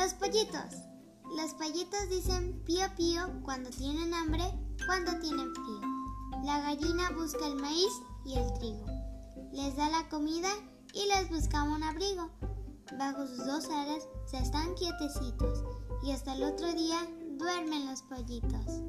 Los pollitos. Los pollitos dicen pío pío cuando tienen hambre, cuando tienen frío. La gallina busca el maíz y el trigo. Les da la comida y les busca un abrigo. Bajo sus dos alas se están quietecitos y hasta el otro día duermen los pollitos.